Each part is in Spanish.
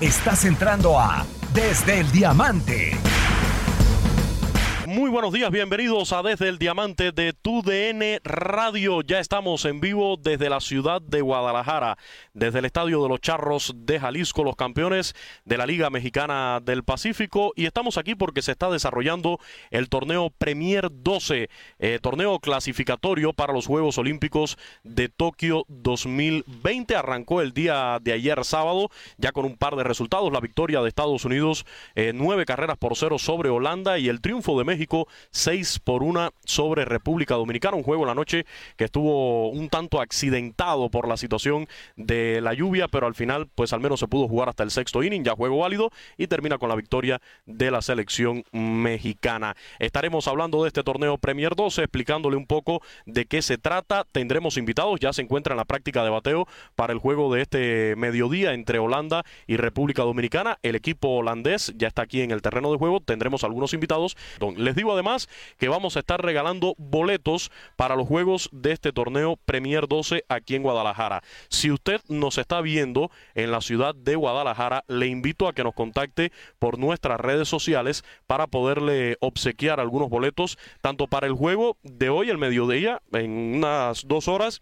Estás entrando a Desde el Diamante. Muy buenos días, bienvenidos a Desde el Diamante de TUDN Radio. Ya estamos en vivo desde la ciudad de Guadalajara, desde el Estadio de los Charros de Jalisco, los campeones de la Liga Mexicana del Pacífico. Y estamos aquí porque se está desarrollando el torneo Premier 12, eh, torneo clasificatorio para los Juegos Olímpicos de Tokio 2020. Arrancó el día de ayer sábado, ya con un par de resultados. La victoria de Estados Unidos, eh, nueve carreras por cero sobre Holanda y el triunfo de México. 6 por 1 sobre República Dominicana. Un juego la noche que estuvo un tanto accidentado por la situación de la lluvia, pero al final, pues al menos se pudo jugar hasta el sexto inning, ya juego válido y termina con la victoria de la selección mexicana. Estaremos hablando de este torneo Premier 12, explicándole un poco de qué se trata. Tendremos invitados, ya se encuentra en la práctica de bateo para el juego de este mediodía entre Holanda y República Dominicana. El equipo holandés ya está aquí en el terreno de juego. Tendremos algunos invitados. Les digo además que vamos a estar regalando boletos para los juegos de este torneo Premier 12 aquí en Guadalajara. Si usted nos está viendo en la ciudad de Guadalajara, le invito a que nos contacte por nuestras redes sociales para poderle obsequiar algunos boletos, tanto para el juego de hoy, el mediodía, en unas dos horas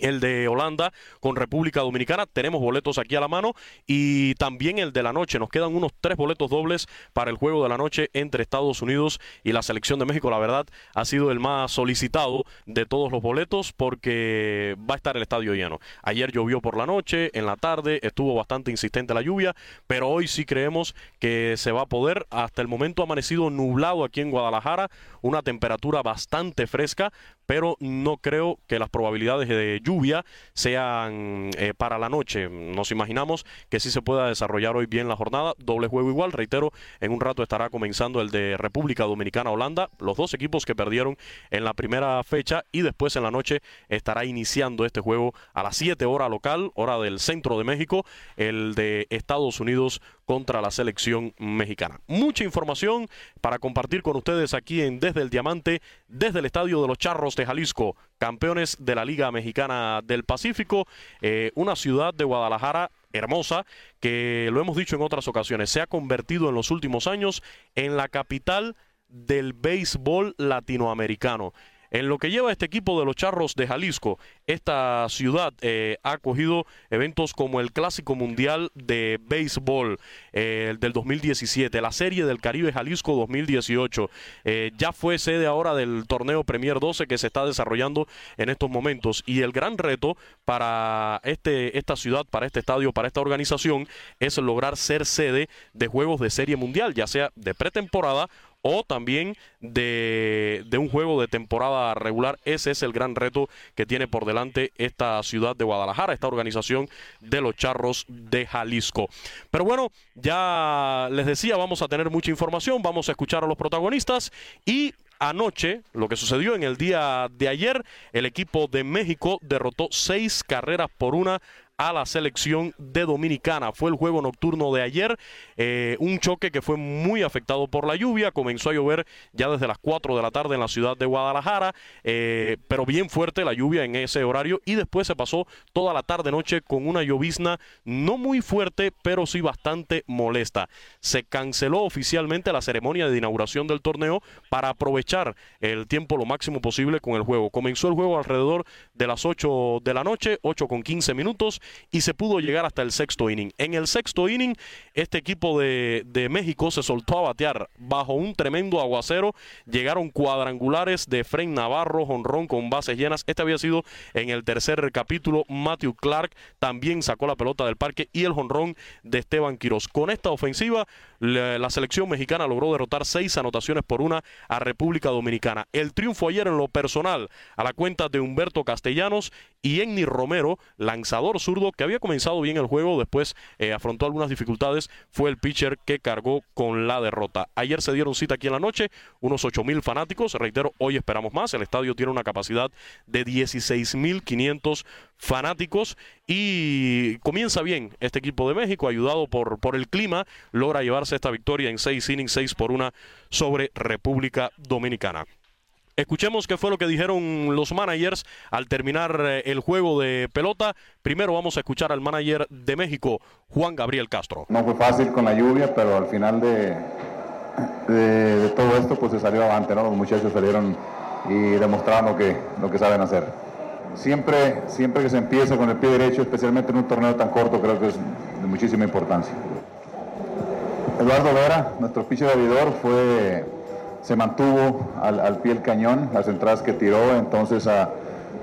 el de Holanda con República Dominicana. Tenemos boletos aquí a la mano y también el de la noche. Nos quedan unos tres boletos dobles para el juego de la noche entre Estados Unidos y la selección de México. La verdad ha sido el más solicitado de todos los boletos porque va a estar el estadio lleno. Ayer llovió por la noche, en la tarde estuvo bastante insistente la lluvia, pero hoy sí creemos que se va a poder. Hasta el momento ha amanecido nublado aquí en Guadalajara, una temperatura bastante fresca, pero no creo que las probabilidades de lluvia sean eh, para la noche. Nos imaginamos que sí se pueda desarrollar hoy bien la jornada. Doble juego igual, reitero, en un rato estará comenzando el de República Dominicana-Holanda, los dos equipos que perdieron en la primera fecha y después en la noche estará iniciando este juego a las 7 hora local, hora del centro de México, el de Estados Unidos contra la selección mexicana. Mucha información para compartir con ustedes aquí en Desde el Diamante, desde el Estadio de los Charros de Jalisco, campeones de la Liga Mexicana del Pacífico, eh, una ciudad de Guadalajara hermosa que lo hemos dicho en otras ocasiones, se ha convertido en los últimos años en la capital del béisbol latinoamericano. En lo que lleva este equipo de los Charros de Jalisco, esta ciudad eh, ha acogido eventos como el Clásico Mundial de Béisbol eh, del 2017, la Serie del Caribe Jalisco 2018. Eh, ya fue sede ahora del torneo Premier 12 que se está desarrollando en estos momentos. Y el gran reto para este, esta ciudad, para este estadio, para esta organización, es lograr ser sede de juegos de Serie Mundial, ya sea de pretemporada o también de, un juego de temporada regular. Ese es el gran reto que tiene por delante esta ciudad de Guadalajara, esta organización de los Charros de Jalisco. Pero bueno, ya les decía, vamos a tener mucha información, vamos a escuchar a los protagonistas y anoche, lo que sucedió en el día de ayer, el equipo de México derrotó seis carreras por una a la selección de Dominicana. Fue el juego nocturno de ayer, eh, un choque que fue muy afectado por la lluvia, comenzó a llover ya desde las 4 de la tarde en la ciudad de Guadalajara, eh, pero bien fuerte la lluvia en ese horario y después se pasó toda la tarde-noche con una llovizna no muy fuerte, pero sí bastante molesta. Se canceló oficialmente la ceremonia de inauguración del torneo para aprovechar el tiempo lo máximo posible con el juego. Comenzó el juego alrededor de las 8 de la noche, 8 con 15 minutos y se pudo llegar hasta el sexto inning. En el sexto inning, este equipo de, México se soltó a batear bajo un tremendo aguacero. Llegaron cuadrangulares de Fren Navarro, jonrón con bases llenas. Este había sido en el tercer capítulo. Matthew Clark también sacó la pelota del parque y el jonrón de Esteban Quiroz. Con esta ofensiva, la, selección mexicana logró derrotar seis anotaciones por una a República Dominicana. El triunfo ayer en lo personal a la cuenta de Humberto Castellanos y Enni Romero, lanzador que había comenzado bien el juego, después eh, afrontó algunas dificultades, fue el pitcher que cargó con la derrota. Ayer se dieron cita aquí en la noche, unos 8 mil fanáticos, reitero, hoy esperamos más, el estadio tiene una capacidad de 16 mil 500 fanáticos y comienza bien este equipo de México, ayudado por, por el clima, logra llevarse esta victoria en 6 innings, 6 por 1 sobre República Dominicana. Escuchemos qué fue lo que dijeron los managers al terminar eh, el juego de pelota. Primero vamos a escuchar al manager de México, Juan Gabriel Castro. No fue fácil con la lluvia, pero al final de, todo esto pues se salió avante, ¿no? Los muchachos salieron y demostraron lo que, lo que saben hacer. Siempre, siempre que se empieza con el pie derecho, especialmente en un torneo tan corto, creo que es de muchísima importancia. Eduardo Vera, nuestro pitcher de fue se mantuvo al, pie del cañón, las entradas que tiró, entonces ah,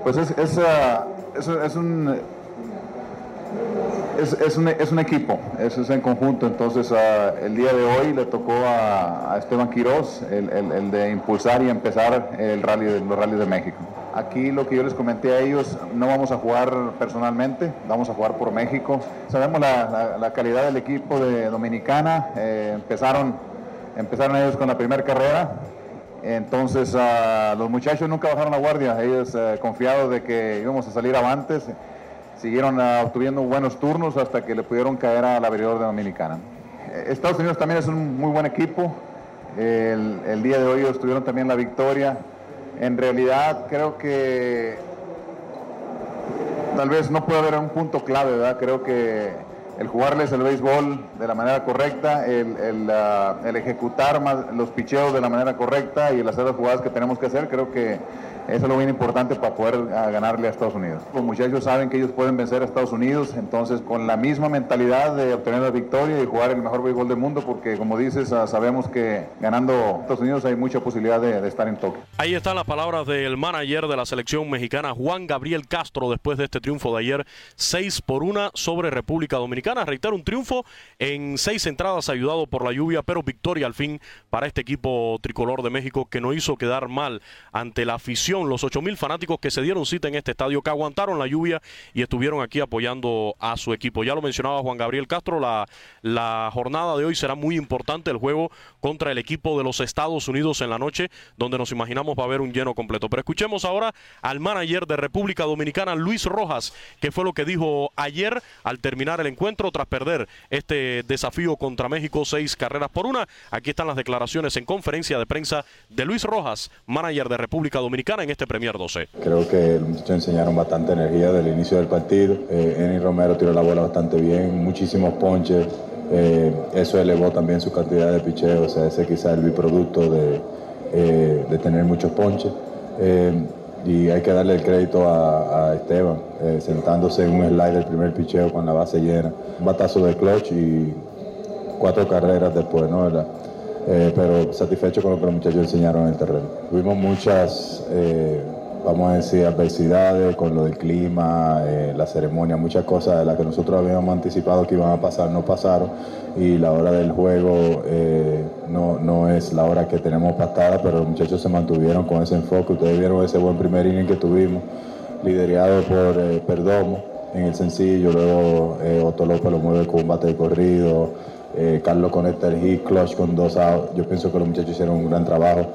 pues es, es, ah, es, un es, un, es, un, equipo, eso es en conjunto. Entonces, ah, el día de hoy le tocó a, Esteban Quiroz el, de impulsar y empezar el rally de, los rallies de México. Aquí lo que yo les comenté a ellos, no vamos a jugar personalmente, vamos a jugar por México. Sabemos la, calidad del equipo de Dominicana, eh, empezaron Empezaron ellos con la primera carrera, entonces uh, los muchachos nunca bajaron la guardia, ellos uh, confiados de que íbamos a salir avantes, siguieron uh, obtuviendo buenos turnos hasta que le pudieron caer a la abridor de Dominicana. Estados Unidos también es un muy buen equipo, el, el día de hoy ellos tuvieron también la victoria. En realidad creo que tal vez no puede haber un punto clave, ¿verdad? Creo que el jugarles el béisbol de la manera correcta, el, el, ah, el ejecutar más los picheos de la manera correcta y el hacer las jugadas que tenemos que hacer, creo que eso es lo bien importante para poder ah, ganarle a Estados Unidos. Los muchachos saben que ellos pueden vencer a Estados Unidos, entonces con la misma mentalidad de obtener la victoria y jugar el mejor béisbol del mundo, porque como dices, ah, sabemos que ganando Estados Unidos hay mucha posibilidad de, estar en Tokio. Ahí están las palabras del manager de la selección mexicana, Juan Gabriel Castro, después de este triunfo de ayer, 6 por 1 sobre República Dominicana. Reitero, un triunfo en seis entradas ayudado por la lluvia, pero victoria al fin para este equipo tricolor de México que no hizo quedar mal ante la afición los 8 mil fanáticos que se dieron cita en este estadio, que aguantaron la lluvia y estuvieron aquí apoyando a su equipo. Ya lo mencionaba Juan Gabriel Castro, la, la jornada de hoy será muy importante, el juego contra el equipo de los Estados Unidos en la noche, donde nos imaginamos va a haber un lleno completo. Pero escuchemos ahora al manager de República Dominicana, Luis Rojas, que fue lo que dijo ayer al terminar el encuentro tras perder este desafío contra México, seis carreras por una. Aquí están las declaraciones en conferencia de prensa de Luis Rojas, manager de República Dominicana en este Premier 12. Creo que los enseñaron bastante energía desde el inicio del partido. Eh, Eni Romero tiró la bola bastante bien, muchísimos ponches. Eh, eso elevó también su cantidad de picheo, o sea, ese quizá el biproducto de, eh, de tener muchos ponches. y hay que darle el crédito a, Esteban, sentándose en un slide del primer picheo con la base llena. Un batazo de clutch y cuatro carreras después, ¿no? Pero satisfecho con lo que los muchachos enseñaron en el terreno. Tuvimos muchas vamos a decir, adversidades con lo del clima, eh, la ceremonia, muchas cosas de las que nosotros habíamos anticipado que iban a pasar, no pasaron y la hora del juego eh, no, no, es la hora que tenemos pactada, pero los muchachos se mantuvieron con ese enfoque. Ustedes vieron ese buen primer inning que tuvimos, liderado por eh, Perdomo en el sencillo, luego Otto López lo mueve con un bate de corrido, Carlos conecta el hit, clutch con dos outs. Yo pienso que los muchachos hicieron un gran trabajo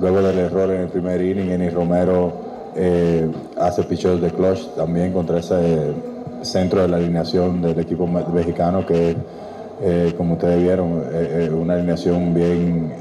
luego del error en el primer inning, Eni Romero eh, hace pichos de clutch también contra ese centro de la alineación del equipo mexicano que eh, como ustedes vieron, eh, una alineación bien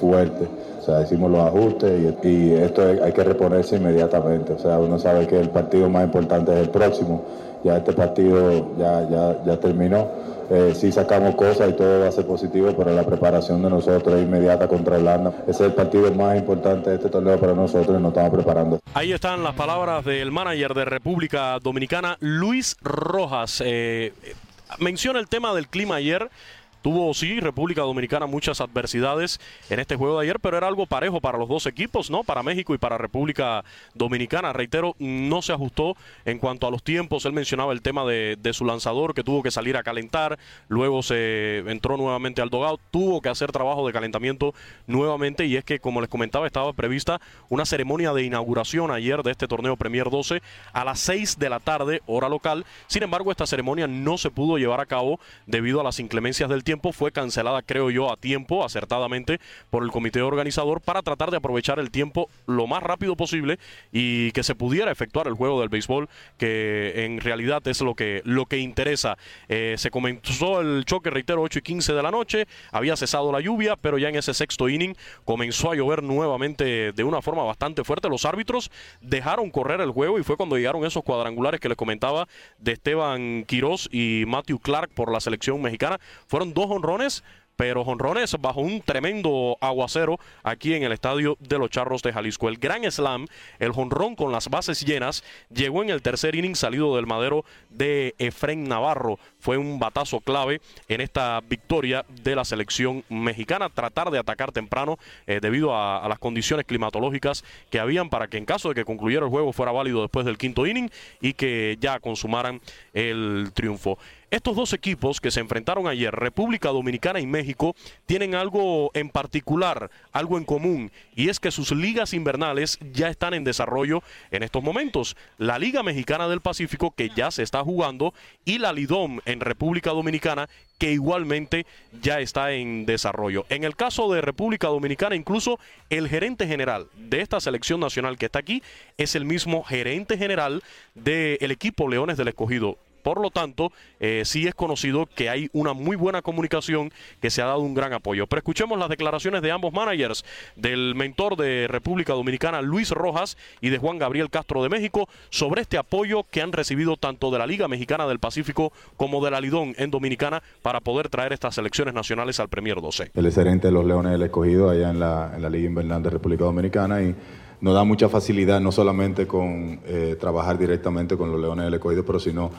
fuerte. O sea, hicimos los ajustes y, esto hay que reponerse inmediatamente. O sea, uno sabe que el partido más importante es el próximo. Ya este partido ya, ya terminó eh, sí sacamos cosas y todo va a ser positivo, pero la preparación de nosotros es inmediata contra Irlanda. Ese es el partido más importante de este torneo para nosotros y nos estamos preparando. Ahí están las palabras del manager de República Dominicana, Luis Rojas. Eh, menciona el tema del clima ayer. Tuvo, sí, República Dominicana muchas adversidades en este juego de ayer, pero era algo parejo para los dos equipos, ¿no? Para México y para República Dominicana. Reitero, no se ajustó en cuanto a los tiempos. Él mencionaba el tema de, su lanzador que tuvo que salir a calentar, luego se entró nuevamente al dogout, tuvo que hacer trabajo de calentamiento nuevamente y es que, como les comentaba, estaba prevista una ceremonia de inauguración ayer de este torneo Premier 12 a las 6 de la tarde, hora local. Sin embargo, esta ceremonia no se pudo llevar a cabo debido a las inclemencias del tiempo fue cancelada, creo yo, a tiempo, acertadamente, por el comité organizador para tratar de aprovechar el tiempo lo más rápido posible y que se pudiera efectuar el juego del béisbol, que en realidad es lo que, lo que interesa. Eh, se comenzó el choque, reitero, 8 y 15 de la noche, había cesado la lluvia, pero ya en ese sexto inning comenzó a llover nuevamente de una forma bastante fuerte. Los árbitros dejaron correr el juego y fue cuando llegaron esos cuadrangulares que les comentaba de Esteban Quirós y Matthew Clark por la selección mexicana. Fueron dos dos honrones pero jonrones bajo un tremendo aguacero aquí en el estadio de los Charros de Jalisco. El gran slam, el jonrón con las bases llenas, llegó en el tercer inning salido del madero de Efren Navarro. Fue un batazo clave en esta victoria de la selección mexicana. Tratar de atacar temprano eh, debido a, a, las condiciones climatológicas que habían para que en caso de que concluyera el juego fuera válido después del quinto inning y que ya consumaran el triunfo. Estos dos equipos que se enfrentaron ayer, República Dominicana y México, tienen algo en particular, algo en común, y es que sus ligas invernales ya están en desarrollo en estos momentos. La Liga Mexicana del Pacífico, que ya se está jugando, y la Lidom en República Dominicana, que igualmente ya está en desarrollo. En el caso de República Dominicana, incluso el gerente general de esta selección nacional que está aquí es el mismo gerente general del equipo Leones del Escogido. Por lo tanto, eh, sí es conocido que hay una muy buena comunicación, que se ha dado un gran apoyo. Pero escuchemos las declaraciones de ambos managers, del mentor de República Dominicana, Luis Rojas, y de Juan Gabriel Castro de México, sobre este apoyo que han recibido tanto de la Liga Mexicana del Pacífico como de la Lidón en Dominicana para poder traer estas selecciones nacionales al Premier 12. El excelente de los Leones del Escogido allá en la, Liga Invernal de República Dominicana y nos da mucha facilidad no solamente con eh, trabajar directamente con los Leones del Escogido, pero sino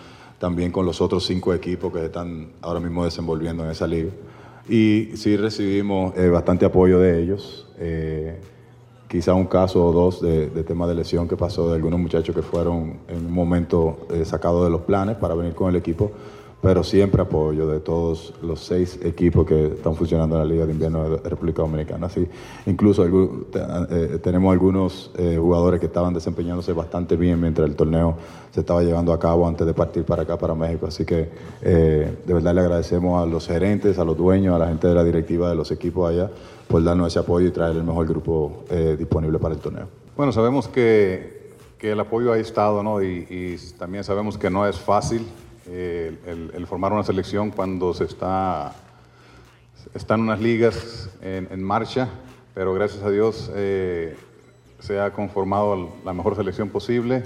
también con los otros cinco equipos que están ahora mismo desenvolviendo en esa liga. Y sí recibimos eh, bastante apoyo de ellos. Eh, quizá un caso o dos de, de, tema de lesión que pasó de algunos muchachos que fueron en un momento sacados de los planes para venir con el equipo pero siempre apoyo de todos los seis equipos que están funcionando en la Liga de Invierno de República Dominicana. Así, incluso eh, tenemos algunos eh, jugadores que estaban desempeñándose bastante bien mientras el torneo se estaba llevando a cabo antes de partir para acá, para México. Así que eh, de verdad le agradecemos a los gerentes, a los dueños, a la gente de la directiva de los equipos allá por darnos ese apoyo y traer el mejor grupo disponible para el torneo. Bueno, sabemos que, que el apoyo ha estado, ¿no? Y, y también sabemos que no es fácil el, formar una selección cuando se está están unas ligas en, marcha, pero gracias a Dios eh, se ha conformado la mejor selección posible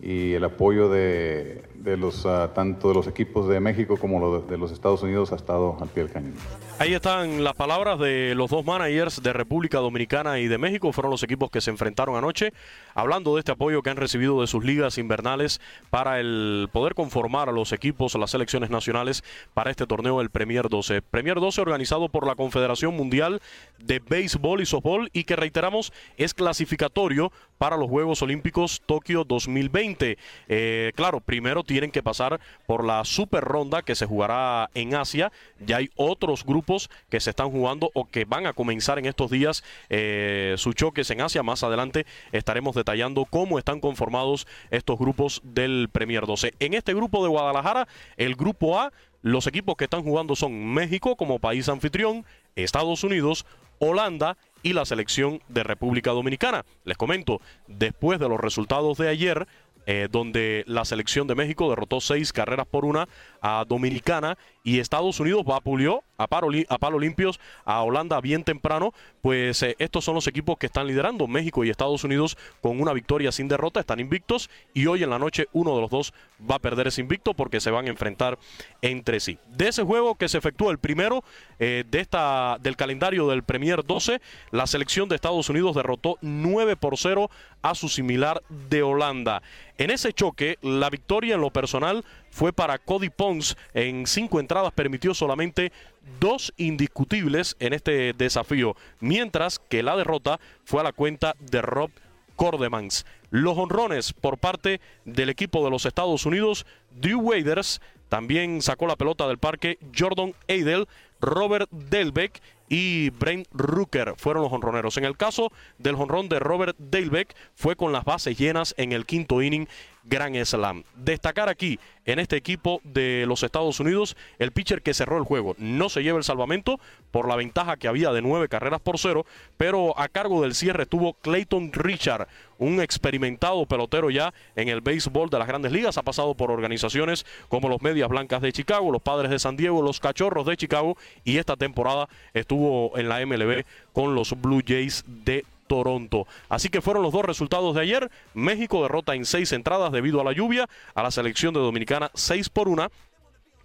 y el apoyo de, de los, ah, tanto de los equipos de México como de los Estados Unidos ha estado al pie del cañón. Ahí están las palabras de los dos managers de República Dominicana y de México. Fueron los equipos que se enfrentaron anoche, hablando de este apoyo que han recibido de sus ligas invernales para el poder conformar a los equipos, a las selecciones nacionales para este torneo, el Premier 12. Premier 12 organizado por la Confederación Mundial de Béisbol y Softball y que reiteramos es clasificatorio para los Juegos Olímpicos Tokio 2020. Eh, claro, primero tienen que pasar por la super ronda que se jugará en Asia. Ya hay otros grupos que se están jugando o que van a comenzar en estos días eh, sus choques en Asia. Más adelante estaremos detallando cómo están conformados estos grupos del Premier 12. En este grupo de Guadalajara, el grupo A, los equipos que están jugando son México como país anfitrión, Estados Unidos, Holanda y la selección de República Dominicana. Les comento, después de los resultados de ayer, eh, donde la selección de México derrotó seis carreras por una a Dominicana y Estados Unidos vapuleó a, palo, a palo limpios a Holanda bien temprano, pues eh, estos son los equipos que están liderando. México y Estados Unidos con una victoria sin derrota están invictos y hoy en la noche uno de los dos va a perder ese invicto porque se van a enfrentar entre sí. De ese juego que se efectuó el primero eh, de esta, del calendario del Premier 12, la selección de Estados Unidos derrotó 9 por 0 a su similar de Holanda. En ese choque, la victoria en lo personal fue para Cody Pons. En cinco entradas permitió solamente dos indiscutibles en este desafío, mientras que la derrota fue a la cuenta de Rob Cordemans. Los honrones por parte del equipo de los Estados Unidos, Drew Waders también sacó la pelota del parque, Jordan Eidel, Robert Delbeck y Brent Rooker fueron los honroneros. En el caso del honrón de Robert Delbeck fue con las bases llenas en el quinto inning Gran Slam. Destacar aquí en este equipo de los Estados Unidos el pitcher que cerró el juego. No se lleva el salvamento por la ventaja que había de nueve carreras por cero, pero a cargo del cierre estuvo Clayton Richard, un experimentado pelotero ya en el béisbol de las grandes ligas. Ha pasado por organizaciones como los Medias Blancas de Chicago, los Padres de San Diego, los Cachorros de Chicago y esta temporada estuvo en la MLB con los Blue Jays de Toronto. Así que fueron los dos resultados de ayer. México derrota en seis entradas debido a la lluvia a la selección de Dominicana 6 por 1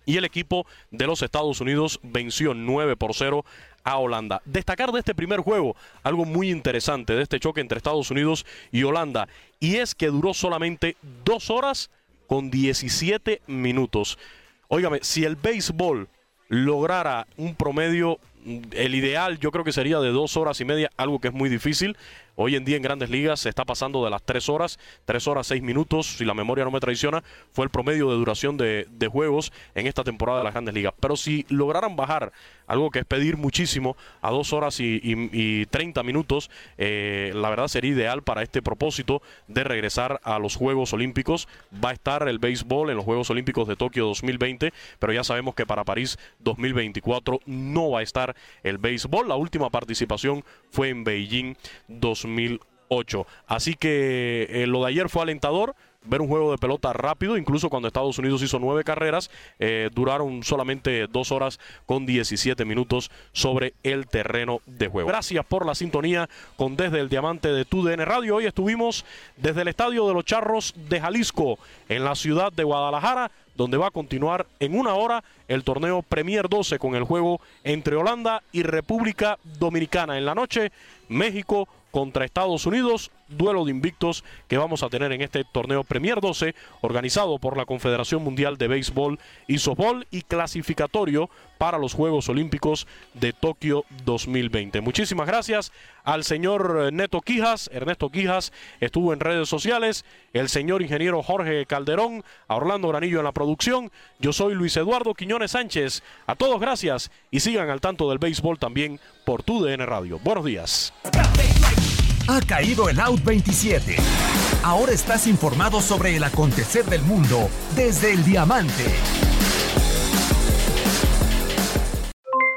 y el equipo de los Estados Unidos venció 9 por 0 a Holanda. Destacar de este primer juego algo muy interesante de este choque entre Estados Unidos y Holanda y es que duró solamente dos horas con 17 minutos. Óigame, si el béisbol lograra un promedio el ideal yo creo que sería de dos horas y media, algo que es muy difícil. Hoy en día en grandes ligas se está pasando de las tres horas, tres horas seis minutos, si la memoria no me traiciona, fue el promedio de duración de, juegos en esta temporada de las grandes ligas. Pero si lograran bajar algo que es pedir muchísimo a dos horas y, treinta minutos, eh, la verdad sería ideal para este propósito de regresar a los Juegos Olímpicos. Va a estar el béisbol en los Juegos Olímpicos de Tokio 2020, pero ya sabemos que para París 2024 no va a estar el béisbol. La última participación fue en Beijing 2008. Así que eh, lo de ayer fue alentador ver un juego de pelota rápido, incluso cuando Estados Unidos hizo nueve carreras, eh, duraron solamente dos horas con 17 minutos sobre el terreno de juego. Gracias por la sintonía con Desde el Diamante de TUDN Radio. Hoy estuvimos desde el Estadio de los Charros de Jalisco, en la ciudad de Guadalajara, donde va a continuar en una hora el torneo Premier 12 con el juego entre Holanda y República Dominicana. En la noche, México contra Estados Unidos, duelo de invictos que vamos a tener en este torneo Premier 12, organizado por la Confederación Mundial de Béisbol y Softball y clasificatorio para los Juegos Olímpicos de Tokio 2020. Muchísimas gracias al señor Neto Quijas, Ernesto Quijas estuvo en redes sociales, el señor ingeniero Jorge Calderón, a Orlando Granillo en la producción, yo soy Luis Eduardo Quiñones Sánchez, a todos gracias y sigan al tanto del béisbol también por tu DN Radio. Buenos días. Ha caído el Out 27. Ahora estás informado sobre el acontecer del mundo desde el diamante.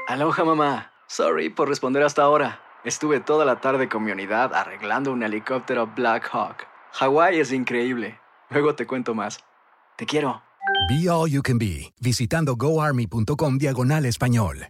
Aloha mamá. Sorry por responder hasta ahora. Estuve toda la tarde con mi unidad arreglando un helicóptero Black Hawk. Hawái es increíble. Luego te cuento más. Te quiero. Be All You Can Be, visitando goarmy.com diagonal español.